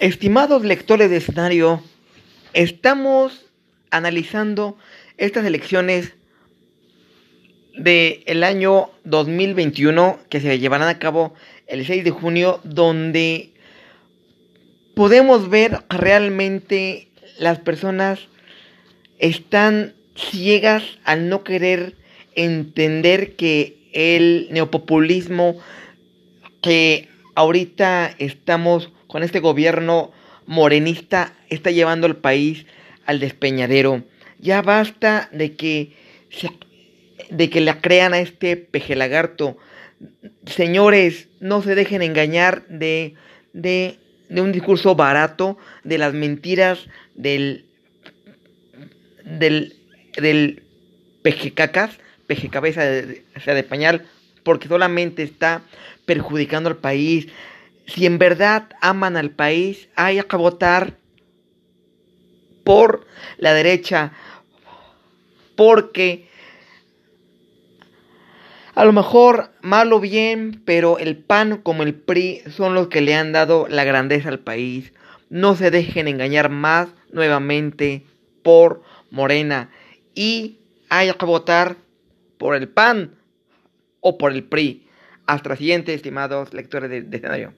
Estimados lectores de escenario, estamos analizando estas elecciones del año 2021 que se llevarán a cabo el 6 de junio, donde podemos ver realmente las personas están ciegas al no querer entender que el neopopulismo que ahorita estamos con este gobierno morenista está llevando al país al despeñadero. Ya basta de que de que le crean a este peje lagarto. Señores, no se dejen engañar de, de, de un discurso barato, de las mentiras del del del peje cacas, peje cabeza de, sea, de pañal, porque solamente está perjudicando al país, si en verdad aman al país, hay que votar por la derecha, porque a lo mejor mal o bien, pero el PAN como el PRI son los que le han dado la grandeza al país. No se dejen engañar más nuevamente por Morena y hay que votar por el PAN o por el PRI. Hasta la siguiente, estimados lectores de, escenario.